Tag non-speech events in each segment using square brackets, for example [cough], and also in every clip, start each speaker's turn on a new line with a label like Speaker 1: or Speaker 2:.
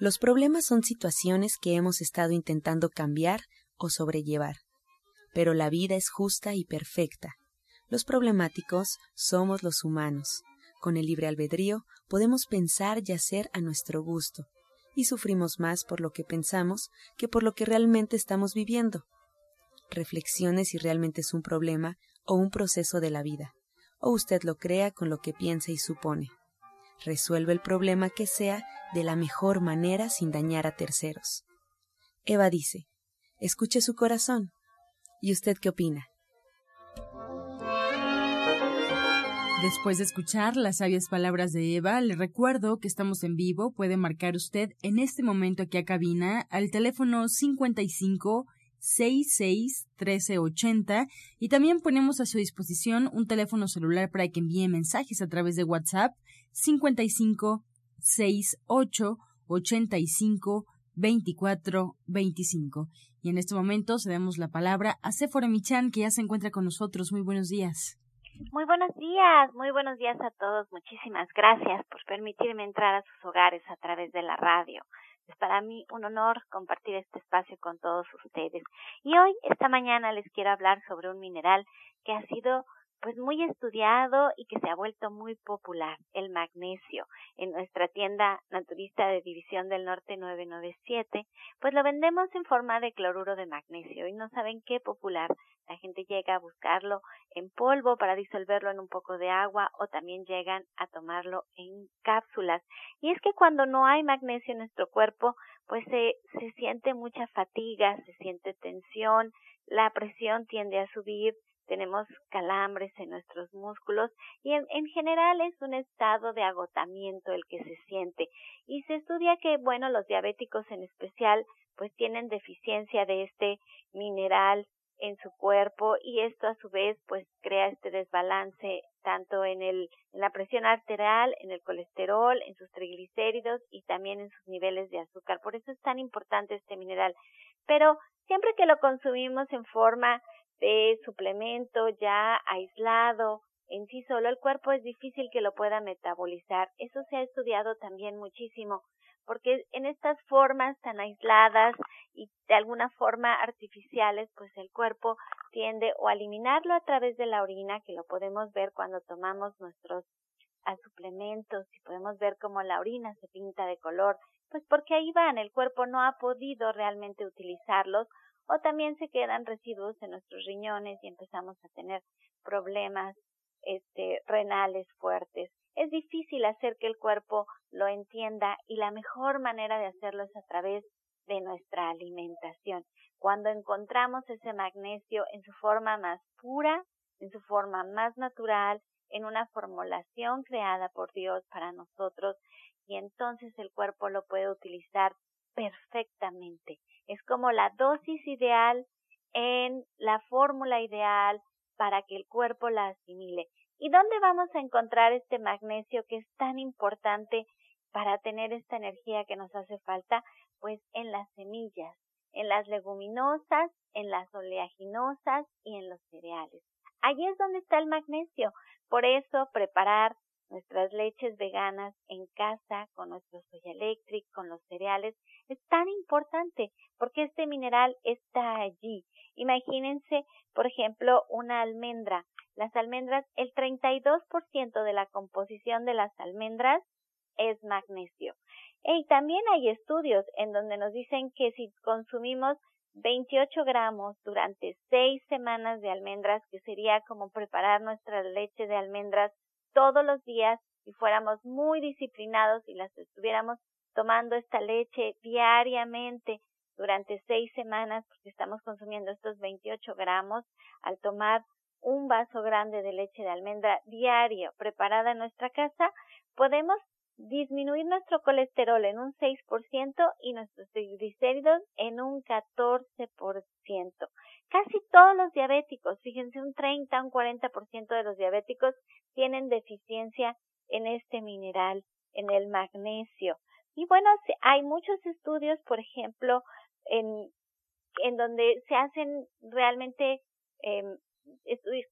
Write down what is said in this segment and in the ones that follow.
Speaker 1: Los problemas son situaciones que hemos estado intentando cambiar o sobrellevar. Pero la vida es justa y perfecta. Los problemáticos somos los humanos. Con el libre albedrío podemos pensar y hacer a nuestro gusto, y sufrimos más por lo que pensamos que por lo que realmente estamos viviendo. Reflexione si realmente es un problema o un proceso de la vida, o usted lo crea con lo que piensa y supone. Resuelve el problema que sea de la mejor manera sin dañar a terceros. Eva dice, escuche su corazón. ¿Y usted qué opina?
Speaker 2: Después de escuchar las sabias palabras de Eva, le recuerdo que estamos en vivo. Puede marcar usted en este momento aquí a cabina al teléfono 55 66 1380 y también ponemos a su disposición un teléfono celular para que envíe mensajes a través de WhatsApp 55 68 85 24 25. Y en este momento cedemos la palabra a Sephora Michan que ya se encuentra con nosotros. Muy buenos días.
Speaker 3: Muy buenos días, muy buenos días a todos. Muchísimas gracias por permitirme entrar a sus hogares a través de la radio. Es para mí un honor compartir este espacio con todos ustedes. Y hoy, esta mañana, les quiero hablar sobre un mineral que ha sido pues muy estudiado y que se ha vuelto muy popular, el magnesio. En nuestra tienda naturista de División del Norte 997, pues lo vendemos en forma de cloruro de magnesio y no saben qué popular. La gente llega a buscarlo en polvo para disolverlo en un poco de agua o también llegan a tomarlo en cápsulas. Y es que cuando no hay magnesio en nuestro cuerpo, pues se, se siente mucha fatiga, se siente tensión, la presión tiende a subir, tenemos calambres en nuestros músculos y en, en, general es un estado de agotamiento el que se siente. Y se estudia que, bueno, los diabéticos en especial, pues tienen deficiencia de este mineral en su cuerpo y esto a su vez pues crea este desbalance tanto en el en la presión arterial, en el colesterol, en sus triglicéridos y también en sus niveles de azúcar. Por eso es tan importante este mineral. Pero siempre que lo consumimos en forma de suplemento ya aislado en sí solo, el cuerpo es difícil que lo pueda metabolizar. Eso se ha estudiado también muchísimo, porque en estas formas tan aisladas y de alguna forma artificiales, pues el cuerpo tiende o a eliminarlo a través de la orina, que lo podemos ver cuando tomamos nuestros suplementos y podemos ver cómo la orina se pinta de color, pues porque ahí van, el cuerpo no ha podido realmente utilizarlos o también se quedan residuos en nuestros riñones y empezamos a tener problemas este, renales fuertes. Es difícil hacer que el cuerpo lo entienda y la mejor manera de hacerlo es a través de nuestra alimentación. Cuando encontramos ese magnesio en su forma más pura, en su forma más natural, en una formulación creada por Dios para nosotros, y entonces el cuerpo lo puede utilizar perfectamente. Es como la dosis ideal en la fórmula ideal para que el cuerpo la asimile. ¿Y dónde vamos a encontrar este magnesio que es tan importante para tener esta energía que nos hace falta? Pues en las semillas, en las leguminosas, en las oleaginosas y en los cereales. Allí es donde está el magnesio. Por eso preparar nuestras leches veganas en casa con nuestro soya electric, con los cereales, es tan importante porque este mineral está allí. Imagínense, por ejemplo, una almendra. Las almendras, el 32% de la composición de las almendras es magnesio. Y también hay estudios en donde nos dicen que si consumimos 28 gramos durante seis semanas de almendras, que sería como preparar nuestra leche de almendras todos los días si fuéramos muy disciplinados y las estuviéramos tomando esta leche diariamente durante seis semanas, porque estamos consumiendo estos 28 gramos, al tomar un vaso grande de leche de almendra diario preparada en nuestra casa, podemos disminuir nuestro colesterol en un 6% y nuestros triglicéridos en un 14%. Casi todos los diabéticos, fíjense, un 30, un 40% de los diabéticos tienen deficiencia en este mineral, en el magnesio. Y bueno, hay muchos estudios, por ejemplo, en, en donde se hacen realmente eh, estudios,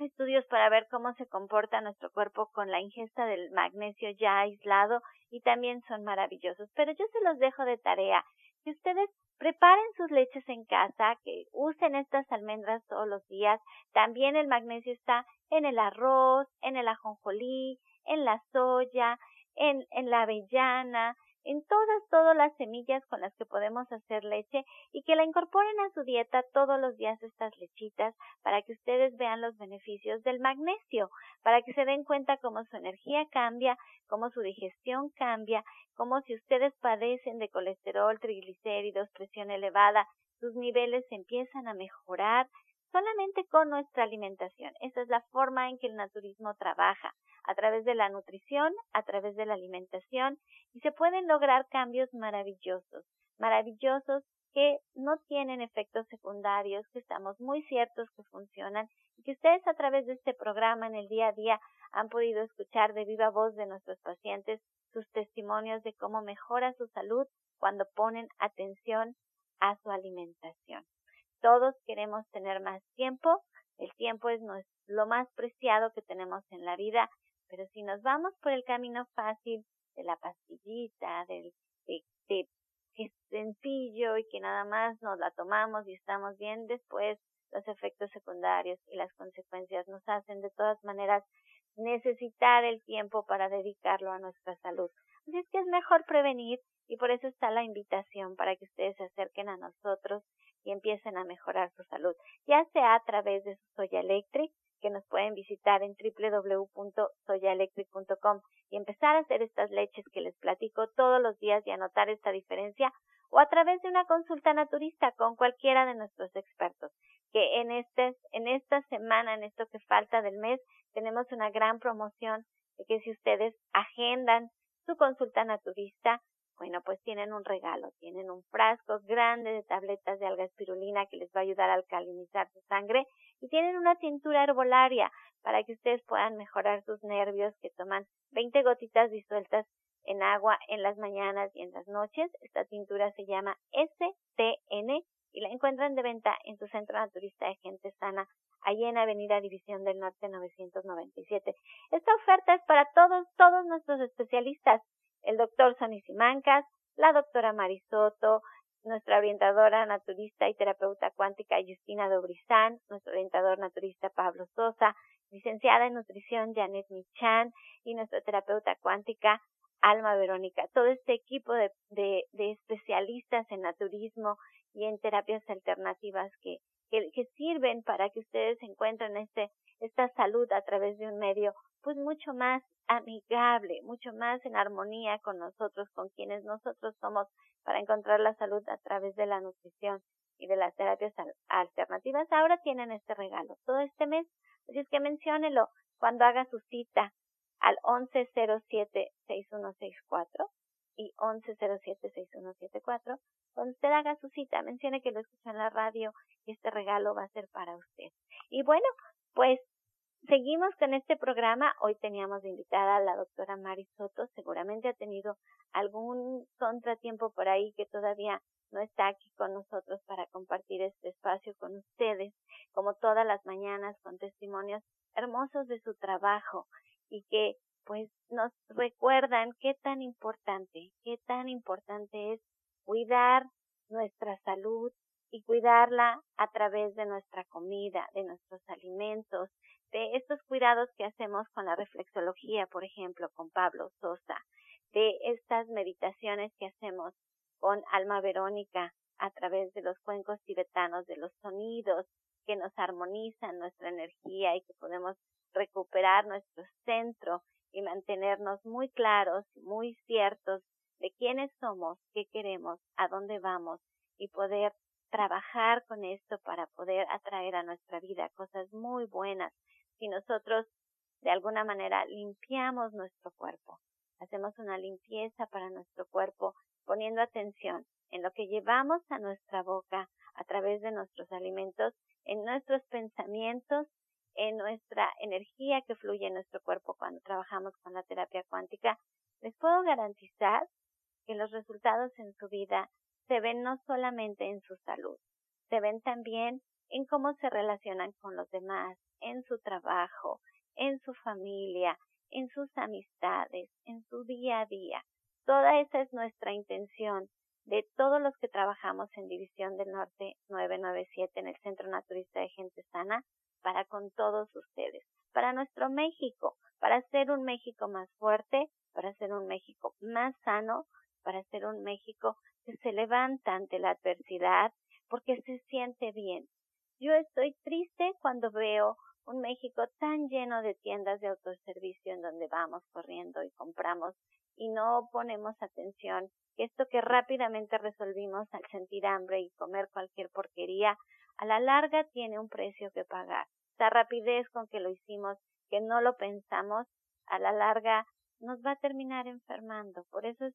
Speaker 3: estudios para ver cómo se comporta nuestro cuerpo con la ingesta del magnesio ya aislado y también son maravillosos. Pero yo se los dejo de tarea. Que ustedes preparen sus leches en casa, que usen estas almendras todos los días. También el magnesio está en el arroz, en el ajonjolí, en la soya, en, en la avellana, en todas, todas las semillas con las que podemos hacer leche y que la incorporen a su dieta todos los días estas lechitas para que ustedes vean los beneficios del magnesio, para que se den cuenta cómo su energía cambia, cómo su digestión cambia, cómo si ustedes padecen de colesterol, triglicéridos, presión elevada, sus niveles empiezan a mejorar solamente con nuestra alimentación. Esa es la forma en que el naturismo trabaja a través de la nutrición, a través de la alimentación y se pueden lograr cambios maravillosos, maravillosos que no tienen efectos secundarios, que estamos muy ciertos que funcionan y que ustedes a través de este programa en el día a día han podido escuchar de viva voz de nuestros pacientes sus testimonios de cómo mejora su salud cuando ponen atención a su alimentación. Todos queremos tener más tiempo, el tiempo es lo más preciado que tenemos en la vida pero si nos vamos por el camino fácil de la pastillita, del, de, de que es sencillo y que nada más nos la tomamos y estamos bien, después los efectos secundarios y las consecuencias nos hacen de todas maneras necesitar el tiempo para dedicarlo a nuestra salud. Así es que es mejor prevenir y por eso está la invitación para que ustedes se acerquen a nosotros y empiecen a mejorar su salud, ya sea a través de su Soya Electric, que nos pueden visitar en www.soyaelectric.com y empezar a hacer estas leches que les platico todos los días y anotar esta diferencia o a través de una consulta naturista con cualquiera de nuestros expertos, que en este, en esta semana, en esto que falta del mes, tenemos una gran promoción de que si ustedes agendan su consulta naturista, bueno, pues tienen un regalo, tienen un frasco grande de tabletas de alga espirulina que les va a ayudar a alcalinizar su sangre y tienen una tintura herbolaria para que ustedes puedan mejorar sus nervios que toman 20 gotitas disueltas en agua en las mañanas y en las noches. Esta tintura se llama STN y la encuentran de venta en su centro naturista de gente sana, allí en Avenida División del Norte 997. Esta oferta es para todos, todos nuestros especialistas el doctor Sonny Simancas, la doctora Marisoto, nuestra orientadora naturista y terapeuta cuántica Justina Dobrizán, nuestro orientador naturista Pablo Sosa, licenciada en nutrición Janet Michan y nuestra terapeuta cuántica Alma Verónica. Todo este equipo de, de, de especialistas en naturismo y en terapias alternativas que, que, que, sirven para que ustedes encuentren este, esta salud a través de un medio pues mucho más amigable, mucho más en armonía con nosotros, con quienes nosotros somos, para encontrar la salud a través de la nutrición y de las terapias alternativas. Ahora tienen este regalo todo este mes, así es que menciónelo cuando haga su cita al 1107-6164 y 1107-6174. Cuando usted haga su cita, mencione que lo escuchó en la radio y este regalo va a ser para usted. Y bueno, pues Seguimos con este programa. Hoy teníamos invitada a la doctora Mari Soto. Seguramente ha tenido algún contratiempo por ahí que todavía no está aquí con nosotros para compartir este espacio con ustedes, como todas las mañanas, con testimonios hermosos de su trabajo y que pues nos recuerdan qué tan importante, qué tan importante es cuidar nuestra salud y cuidarla a través de nuestra comida, de nuestros alimentos, de estos cuidados que hacemos con la reflexología, por ejemplo, con Pablo Sosa, de estas meditaciones que hacemos con Alma Verónica a través de los cuencos tibetanos, de los sonidos que nos armonizan nuestra energía y que podemos recuperar nuestro centro y mantenernos muy claros, muy ciertos de quiénes somos, qué queremos, a dónde vamos y poder trabajar con esto para poder atraer a nuestra vida cosas muy buenas. Si nosotros de alguna manera limpiamos nuestro cuerpo, hacemos una limpieza para nuestro cuerpo poniendo atención en lo que llevamos a nuestra boca a través de nuestros alimentos, en nuestros pensamientos, en nuestra energía que fluye en nuestro cuerpo cuando trabajamos con la terapia cuántica, les puedo garantizar que los resultados en su vida se ven no solamente en su salud, se ven también en cómo se relacionan con los demás, en su trabajo, en su familia, en sus amistades, en su día a día. Toda esa es nuestra intención de todos los que trabajamos en División del Norte 997 en el Centro Naturista de Gente Sana para con todos ustedes, para nuestro México, para hacer un México más fuerte, para hacer un México más sano, para hacer un México que se levanta ante la adversidad porque se siente bien. Yo estoy triste cuando veo un México tan lleno de tiendas de autoservicio en donde vamos corriendo y compramos y no ponemos atención esto que rápidamente resolvimos al sentir hambre y comer cualquier porquería, a la larga tiene un precio que pagar. La rapidez con que lo hicimos, que no lo pensamos, a la larga nos va a terminar enfermando. Por eso es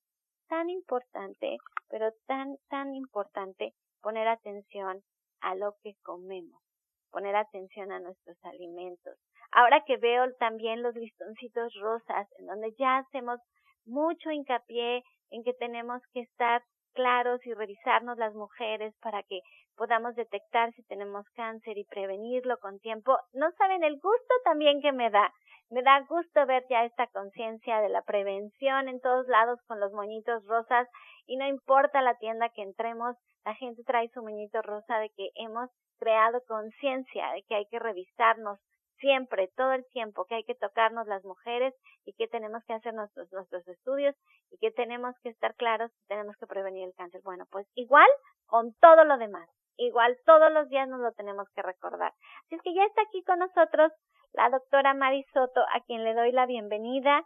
Speaker 3: tan importante, pero tan, tan importante poner atención a lo que comemos, poner atención a nuestros alimentos. Ahora que veo también los listoncitos rosas, en donde ya hacemos mucho hincapié en que tenemos que estar claros y revisarnos las mujeres para que podamos detectar si tenemos cáncer y prevenirlo con tiempo. No saben el gusto también que me da me da gusto ver ya esta conciencia de la prevención en todos lados con los moñitos rosas y no importa la tienda que entremos, la gente trae su moñito rosa de que hemos creado conciencia de que hay que revisarnos siempre, todo el tiempo, que hay que tocarnos las mujeres y que tenemos que hacer nuestros, nuestros estudios y que tenemos que estar claros que tenemos que prevenir el cáncer. Bueno, pues igual con todo lo demás, igual todos los días nos lo tenemos que recordar. Así es que ya está aquí con nosotros la doctora Mari Soto, a quien le doy la bienvenida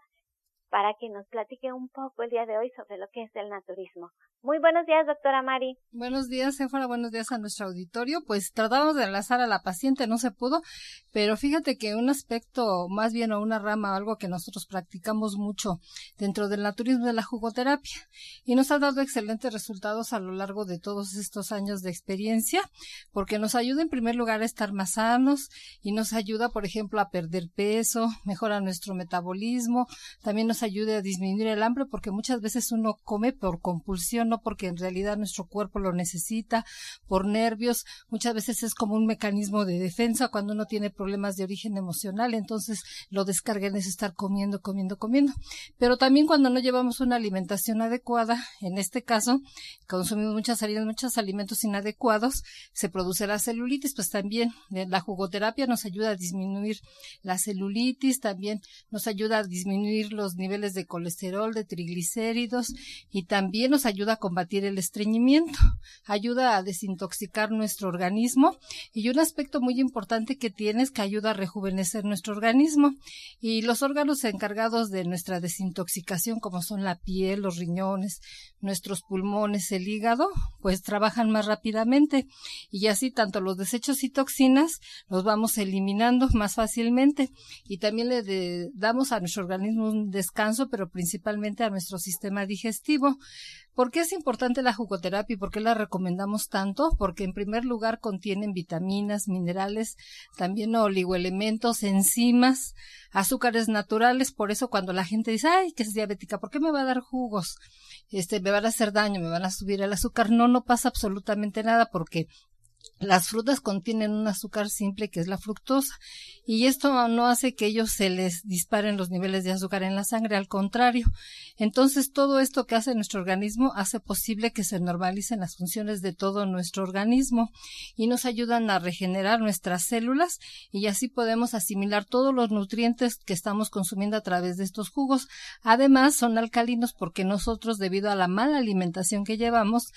Speaker 3: para que nos platique un poco el día de hoy sobre lo que es el naturismo. Muy buenos días, doctora Mari.
Speaker 4: Buenos días, Éfora. Buenos días a nuestro auditorio. Pues tratamos de enlazar a la paciente, no se pudo, pero fíjate que un aspecto, más bien o una rama, algo que nosotros practicamos mucho dentro del naturismo de la jugoterapia y nos ha dado excelentes resultados a lo largo de todos estos años de experiencia, porque nos ayuda en primer lugar a estar más sanos y nos ayuda, por ejemplo, a perder peso, mejora nuestro metabolismo, también nos ayuda a disminuir el hambre, porque muchas veces uno come por compulsión, porque en realidad nuestro cuerpo lo necesita, por nervios, muchas veces es como un mecanismo de defensa cuando uno tiene problemas de origen emocional, entonces lo descarguen es estar comiendo, comiendo, comiendo. Pero también cuando no llevamos una alimentación adecuada, en este caso, consumimos muchas harinas, muchos alimentos inadecuados, se produce la celulitis, pues también eh, la jugoterapia nos ayuda a disminuir la celulitis, también nos ayuda a disminuir los niveles de colesterol, de triglicéridos y también nos ayuda a combatir el estreñimiento, ayuda a desintoxicar nuestro organismo y un aspecto muy importante que tiene es que ayuda a rejuvenecer nuestro organismo y los órganos encargados de nuestra desintoxicación como son la piel, los riñones, nuestros pulmones, el hígado, pues trabajan más rápidamente y así tanto los desechos y toxinas los vamos eliminando más fácilmente y también le damos a nuestro organismo un descanso, pero principalmente a nuestro sistema digestivo. ¿Por qué es importante la jugoterapia y por qué la recomendamos tanto? Porque en primer lugar contienen vitaminas, minerales, también oligoelementos, enzimas, azúcares naturales. Por eso cuando la gente dice, ay, que es diabética, ¿por qué me va a dar jugos? Este, me van a hacer daño, me van a subir el azúcar. No, no pasa absolutamente nada porque las frutas contienen un azúcar simple que es la fructosa y esto no hace que ellos se les disparen los niveles de azúcar en la sangre, al contrario. Entonces todo esto que hace nuestro organismo hace posible que se normalicen las funciones de todo nuestro organismo y nos ayudan a regenerar nuestras células y así podemos asimilar todos los nutrientes que estamos consumiendo a través de estos jugos. Además son alcalinos porque nosotros debido a la mala alimentación que llevamos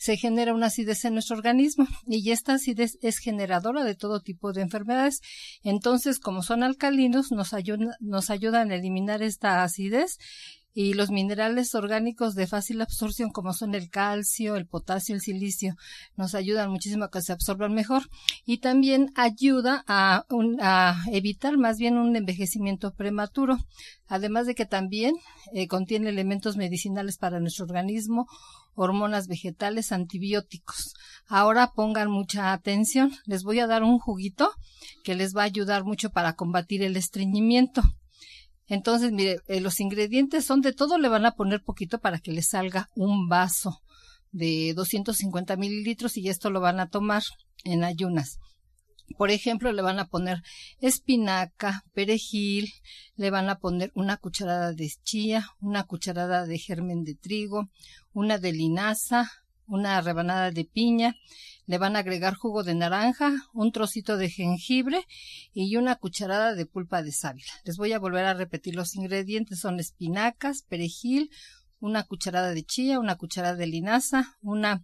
Speaker 4: se genera una acidez en nuestro organismo [laughs] y esta acidez es generadora de todo tipo de enfermedades. Entonces, como son alcalinos, nos, nos ayudan a eliminar esta acidez y los minerales orgánicos de fácil absorción como son el calcio, el potasio, el silicio nos ayudan muchísimo a que se absorban mejor y también ayuda a, evitar más bien un envejecimiento prematuro además de que también eh, contiene elementos medicinales para nuestro organismo hormonas vegetales antibióticos. Ahora pongan mucha atención, les voy a dar un juguito que les va a ayudar mucho para combatir el estreñimiento. Entonces, mire, eh, los ingredientes son de todo, le van a poner poquito para que le salga un vaso de 250 mililitros y esto lo van a tomar en ayunas. Por ejemplo, le van a poner espinaca, perejil, le van a poner una cucharada de chía, una cucharada de germen de trigo, una de linaza, una rebanada de piña, le van a agregar jugo de naranja, un trocito de jengibre y una cucharada de pulpa de sábila. Les voy a volver a repetir los ingredientes. Son espinacas, perejil, una cucharada de chía, una cucharada de linaza, una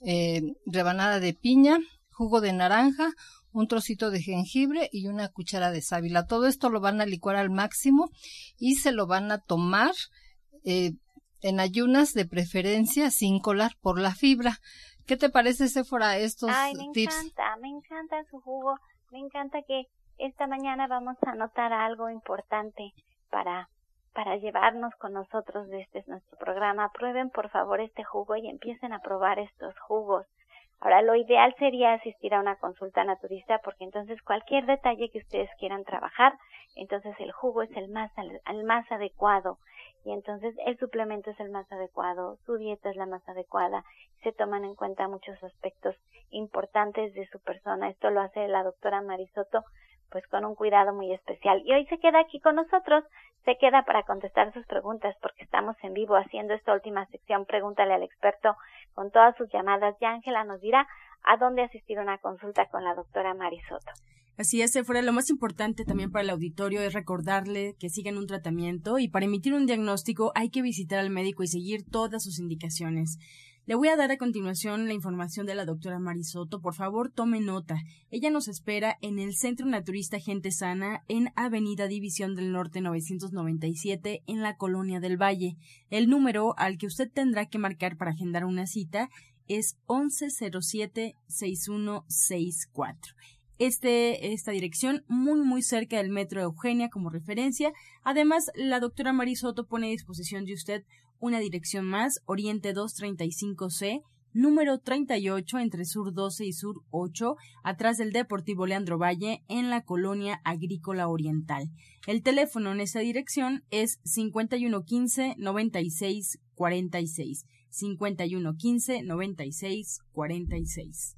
Speaker 4: eh, rebanada de piña, jugo de naranja, un trocito de jengibre y una cuchara de sábila. Todo esto lo van a licuar al máximo y se lo van a tomar eh, en ayunas de preferencia sin colar por la fibra. ¿Qué te parece, Sephora, estos
Speaker 3: Ay, me encanta, me encanta su jugo, me encanta que esta mañana vamos a anotar algo importante para para llevarnos con nosotros de este nuestro programa. Prueben por favor este jugo y empiecen a probar estos jugos. Ahora, lo ideal sería asistir a una consulta naturista porque entonces cualquier detalle que ustedes quieran trabajar, entonces el jugo es el más, el más adecuado y entonces el suplemento es el más adecuado, su dieta es la más adecuada, se toman en cuenta muchos aspectos importantes de su persona. Esto lo hace la doctora Marisoto pues con un cuidado muy especial. Y hoy se queda aquí con nosotros, se queda para contestar sus preguntas porque estamos en vivo haciendo esta última sección, pregúntale al experto con todas sus llamadas y Ángela nos dirá a dónde asistir a una consulta con la doctora Marisoto.
Speaker 2: Así es, fuera lo más importante también para el auditorio es recordarle que sigan un tratamiento y para emitir un diagnóstico hay que visitar al médico y seguir todas sus indicaciones. Le voy a dar a continuación la información de la doctora Marisoto. Por favor, tome nota. Ella nos espera en el Centro Naturista Gente Sana en Avenida División del Norte 997 en la Colonia del Valle. El número al que usted tendrá que marcar para agendar una cita es 1107-6164. Este, esta dirección muy muy cerca del metro de Eugenia como referencia. Además, la doctora Marisoto pone a disposición de usted una dirección más, Oriente 235C, número 38 entre Sur 12 y Sur 8, atrás del Deportivo Leandro Valle, en la colonia agrícola oriental. El teléfono en esa dirección es 5115 9646.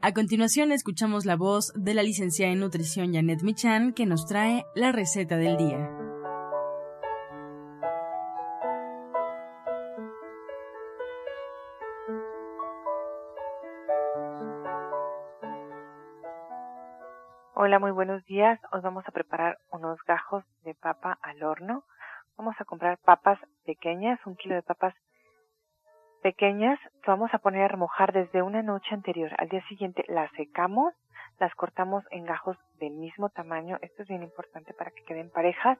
Speaker 2: A continuación escuchamos la voz de la licenciada en nutrición Janet Michan que nos trae la receta del día.
Speaker 5: Hola, muy buenos días. Hoy vamos a preparar unos gajos de papa al horno. Vamos a comprar papas pequeñas, un kilo de papas vamos a poner a remojar desde una noche anterior. Al día siguiente las secamos, las cortamos en gajos del mismo tamaño. Esto es bien importante para que queden parejas.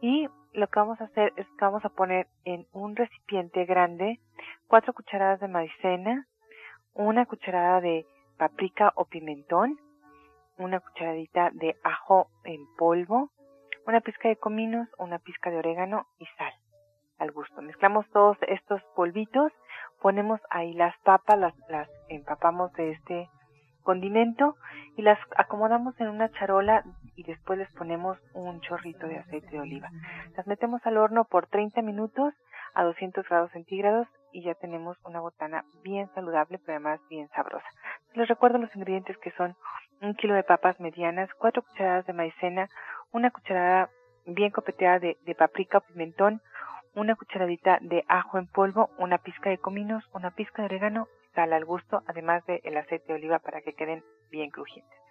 Speaker 5: Y lo que vamos a hacer es que vamos a poner en un recipiente grande cuatro cucharadas de maicena, una cucharada de paprika o pimentón, una cucharadita de ajo en polvo, una pizca de cominos, una pizca de orégano y sal al gusto. Mezclamos todos estos polvitos, ponemos ahí las papas, las, empapamos de este condimento y las acomodamos en una charola y después les ponemos un chorrito de aceite de oliva. Las metemos al horno por 30 minutos a 200 grados centígrados y ya tenemos una botana bien saludable, pero además bien sabrosa. Les recuerdo los ingredientes que son un kilo de papas medianas, cuatro cucharadas de maicena, una cucharada bien copeteada de, de paprika o pimentón, una cucharadita de ajo en polvo, una pizca de cominos, una pizca de orégano, sal al gusto, además del el aceite de oliva para que queden bien crujientes.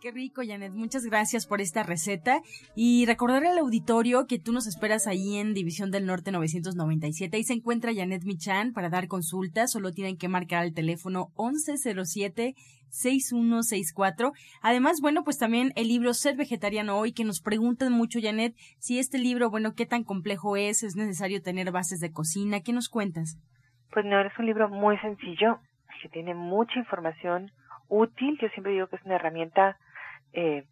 Speaker 2: Qué rico, Janet. Muchas gracias por esta receta. Y recordar al auditorio que tú nos esperas ahí en División del Norte 997. Ahí se encuentra Janet Michan para dar consultas. Solo tienen que marcar el teléfono 1107-6164. Además, bueno, pues también el libro Ser Vegetariano Hoy, que nos preguntan mucho, Janet, si este libro, bueno, qué tan complejo es, es necesario tener bases de cocina. ¿Qué nos cuentas?
Speaker 5: Pues no, es un libro muy sencillo, que tiene mucha información útil. Yo siempre digo que es una herramienta eh,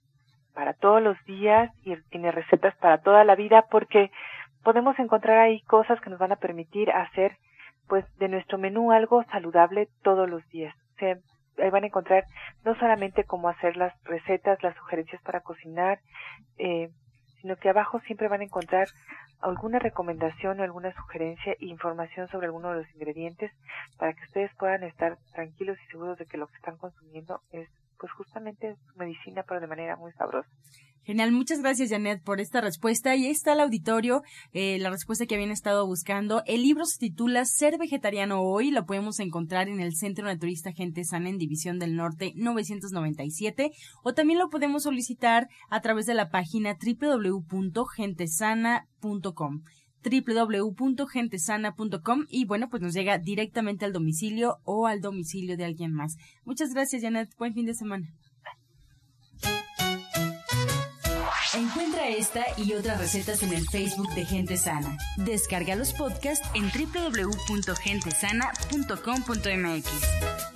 Speaker 5: para todos los días y tiene recetas para toda la vida porque podemos encontrar ahí cosas que nos van a permitir hacer pues de nuestro menú algo saludable todos los días. ahí van a encontrar no solamente cómo hacer las recetas, las sugerencias para cocinar, eh, sino que abajo siempre van a encontrar alguna recomendación o alguna sugerencia e información sobre alguno de los ingredientes para que ustedes puedan estar tranquilos y seguros de que lo que están consumiendo es pues justamente medicina, pero de manera muy sabrosa.
Speaker 2: Genial, muchas gracias Janet por esta respuesta. Y ahí está el auditorio, eh, la respuesta que habían estado buscando. El libro se titula Ser Vegetariano Hoy, lo podemos encontrar en el Centro Naturista Gente Sana en División del Norte 997 o también lo podemos solicitar a través de la página www.gentesana.com www.gentesana.com y bueno, pues nos llega directamente al domicilio o al domicilio de alguien más. Muchas gracias, Janet. Buen fin de semana.
Speaker 1: Encuentra esta y otras recetas en el Facebook de Gente Sana. Descarga los podcasts en www.gentesana.com.mx.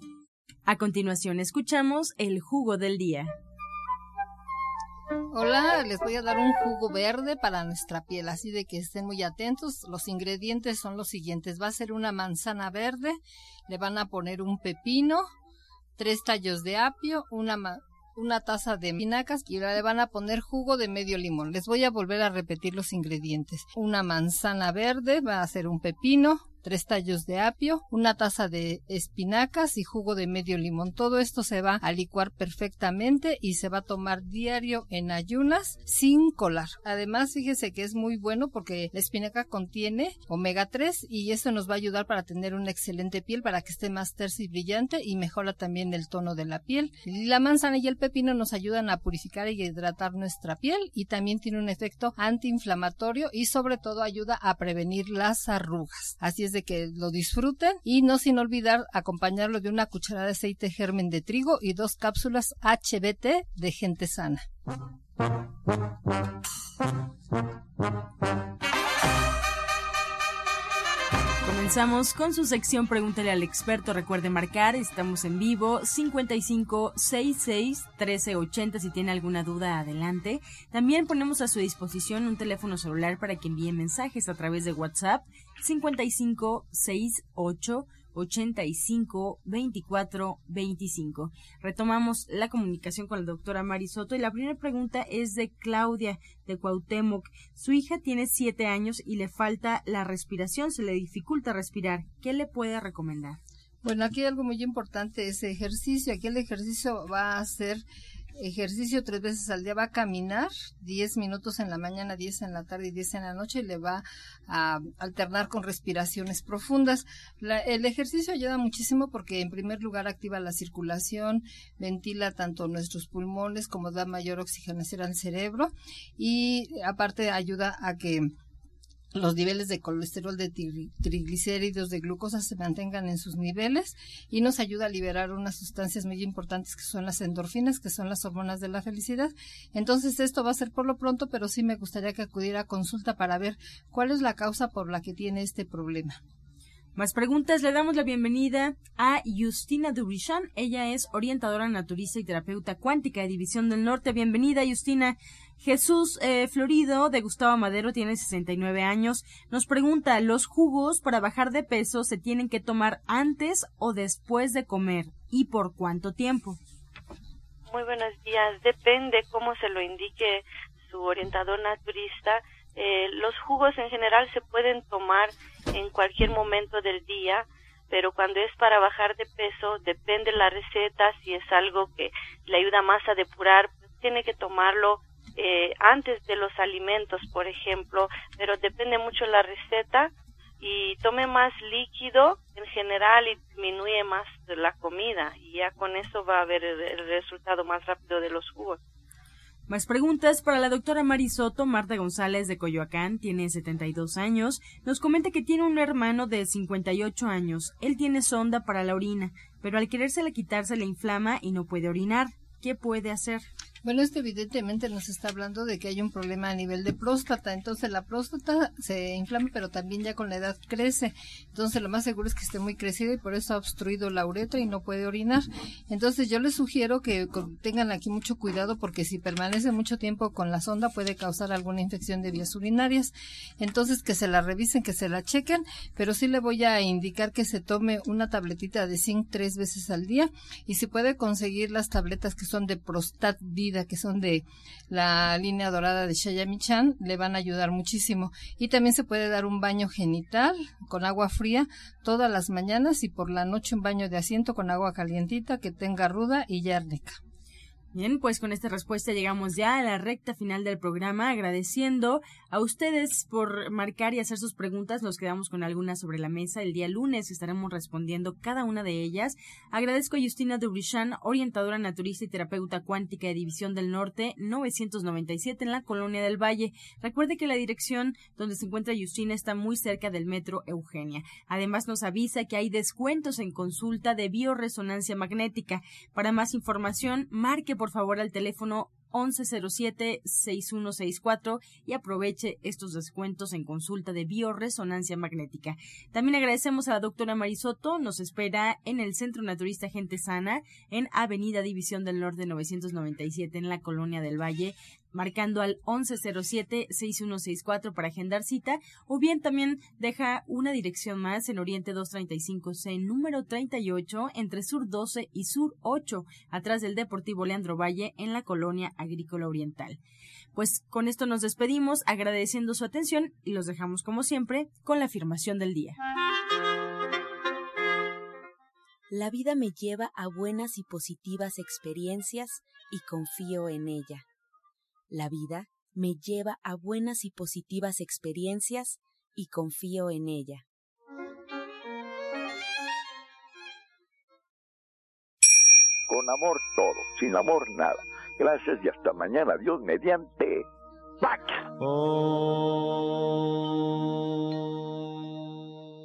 Speaker 2: A continuación escuchamos el jugo del día.
Speaker 4: Hola, les voy a dar un jugo verde para nuestra piel, así de que estén muy atentos. Los ingredientes son los siguientes. Va a ser una manzana verde, le van a poner un pepino, tres tallos de apio, una, una taza de minacas y le van a poner jugo de medio limón. Les voy a volver a repetir los ingredientes. Una manzana verde, va a ser un pepino, tres tallos de apio, una taza de espinacas y jugo de medio limón. Todo esto se va a licuar perfectamente y se va a tomar diario en ayunas sin colar. Además, fíjese que es muy bueno porque la espinaca contiene omega 3 y esto nos va a ayudar para tener una excelente piel, para que esté más tersa y brillante y mejora también el tono de la piel. La manzana y el pepino nos ayudan a purificar y hidratar nuestra piel y también tiene un efecto antiinflamatorio y sobre todo ayuda a prevenir las arrugas. Así es de que lo disfruten y no sin olvidar acompañarlo de una cucharada de aceite germen de trigo y dos cápsulas HBT de gente sana.
Speaker 2: Comenzamos con su sección Pregúntale al experto. Recuerde marcar, estamos en vivo 5566 1380 si tiene alguna duda adelante. También ponemos a su disposición un teléfono celular para que envíe mensajes a través de WhatsApp 5568 85 24 25. Retomamos la comunicación con la doctora Marisoto y la primera pregunta es de Claudia de Cuauhtémoc. Su hija tiene siete años y le falta la respiración, se le dificulta respirar. ¿Qué le puede recomendar?
Speaker 4: Bueno, aquí algo muy importante es ejercicio. Aquí el ejercicio va a ser ejercicio tres veces al día, va a caminar 10 minutos en la mañana, 10 en la tarde y 10 en la noche y le va a alternar con respiraciones profundas. el ejercicio ayuda muchísimo porque en primer lugar activa la circulación, ventila tanto nuestros pulmones como da mayor oxigenación al cerebro y aparte ayuda a que los niveles de colesterol, de triglicéridos, de glucosa se mantengan en sus niveles y nos ayuda a liberar unas sustancias muy importantes que son las endorfinas, que son las hormonas de la felicidad. Entonces esto va a ser por lo pronto, pero sí me gustaría que acudiera a consulta para ver cuál es la causa por la que tiene este problema.
Speaker 2: Más preguntas, le damos la bienvenida a Justina Dubrichan. Ella es orientadora naturista y terapeuta cuántica de División del Norte. Bienvenida, Justina. Jesús eh, Florido de Gustavo Madero tiene 69 años. Nos pregunta, ¿los jugos para bajar de peso se tienen que tomar antes o después de comer? ¿Y por cuánto tiempo?
Speaker 6: Muy buenos días. Depende cómo se lo indique su orientador naturista eh, los jugos en general se pueden tomar en cualquier momento del día, pero cuando es para bajar de peso, depende la receta, si es algo que le ayuda más a depurar, tiene que tomarlo eh, antes de los alimentos, por ejemplo, pero depende mucho la receta y tome más líquido en general y disminuye más la comida y ya con eso va a haber el resultado más rápido de los jugos.
Speaker 2: Más preguntas para la doctora Marisoto. Marta González de Coyoacán tiene 72 años. Nos comenta que tiene un hermano de 58 años. Él tiene sonda para la orina, pero al querérsela quitarse le inflama y no puede orinar. ¿Qué puede hacer?
Speaker 4: Bueno, esto evidentemente nos está hablando de que hay un problema a nivel de próstata. Entonces la próstata se inflama, pero también ya con la edad crece. Entonces lo más seguro es que esté muy crecido y por eso ha obstruido la uretra y no puede orinar. Entonces yo les sugiero que tengan aquí mucho cuidado porque si permanece mucho tiempo con la sonda puede causar alguna infección de vías urinarias. Entonces que se la revisen, que se la chequen, pero sí le voy a indicar que se tome una tabletita de zinc tres veces al día y si puede conseguir las tabletas que son de Prostat que son de la línea dorada de Shayami-chan, le van a ayudar muchísimo. Y también se puede dar un baño genital con agua fría todas las mañanas y por la noche un baño de asiento con agua calientita que tenga ruda y yárnica.
Speaker 2: Bien, pues con esta respuesta llegamos ya a la recta final del programa, agradeciendo a ustedes por marcar y hacer sus preguntas. Nos quedamos con algunas sobre la mesa. El día lunes estaremos respondiendo cada una de ellas. Agradezco a Justina Dubrichan, orientadora naturista y terapeuta cuántica de División del Norte, 997 en la Colonia del Valle. Recuerde que la dirección donde se encuentra Justina está muy cerca del metro Eugenia. Además nos avisa que hay descuentos en consulta de bioresonancia magnética. Para más información, marque por favor al teléfono 1107-6164 y aproveche estos descuentos en consulta de bioresonancia magnética. También agradecemos a la doctora Marisoto, nos espera en el Centro Naturista Gente Sana, en Avenida División del Norte 997 en la Colonia del Valle marcando al 1107-6164 para agendar cita, o bien también deja una dirección más en Oriente 235C, número 38, entre Sur 12 y Sur 8, atrás del Deportivo Leandro Valle, en la colonia agrícola oriental. Pues con esto nos despedimos, agradeciendo su atención y los dejamos como siempre con la afirmación del día.
Speaker 1: La vida me lleva a buenas y positivas experiencias y confío en ella. La vida me lleva a buenas y positivas experiencias y confío en ella.
Speaker 7: Con amor todo, sin amor nada. Gracias y hasta mañana. Dios mediante. ¡Pax!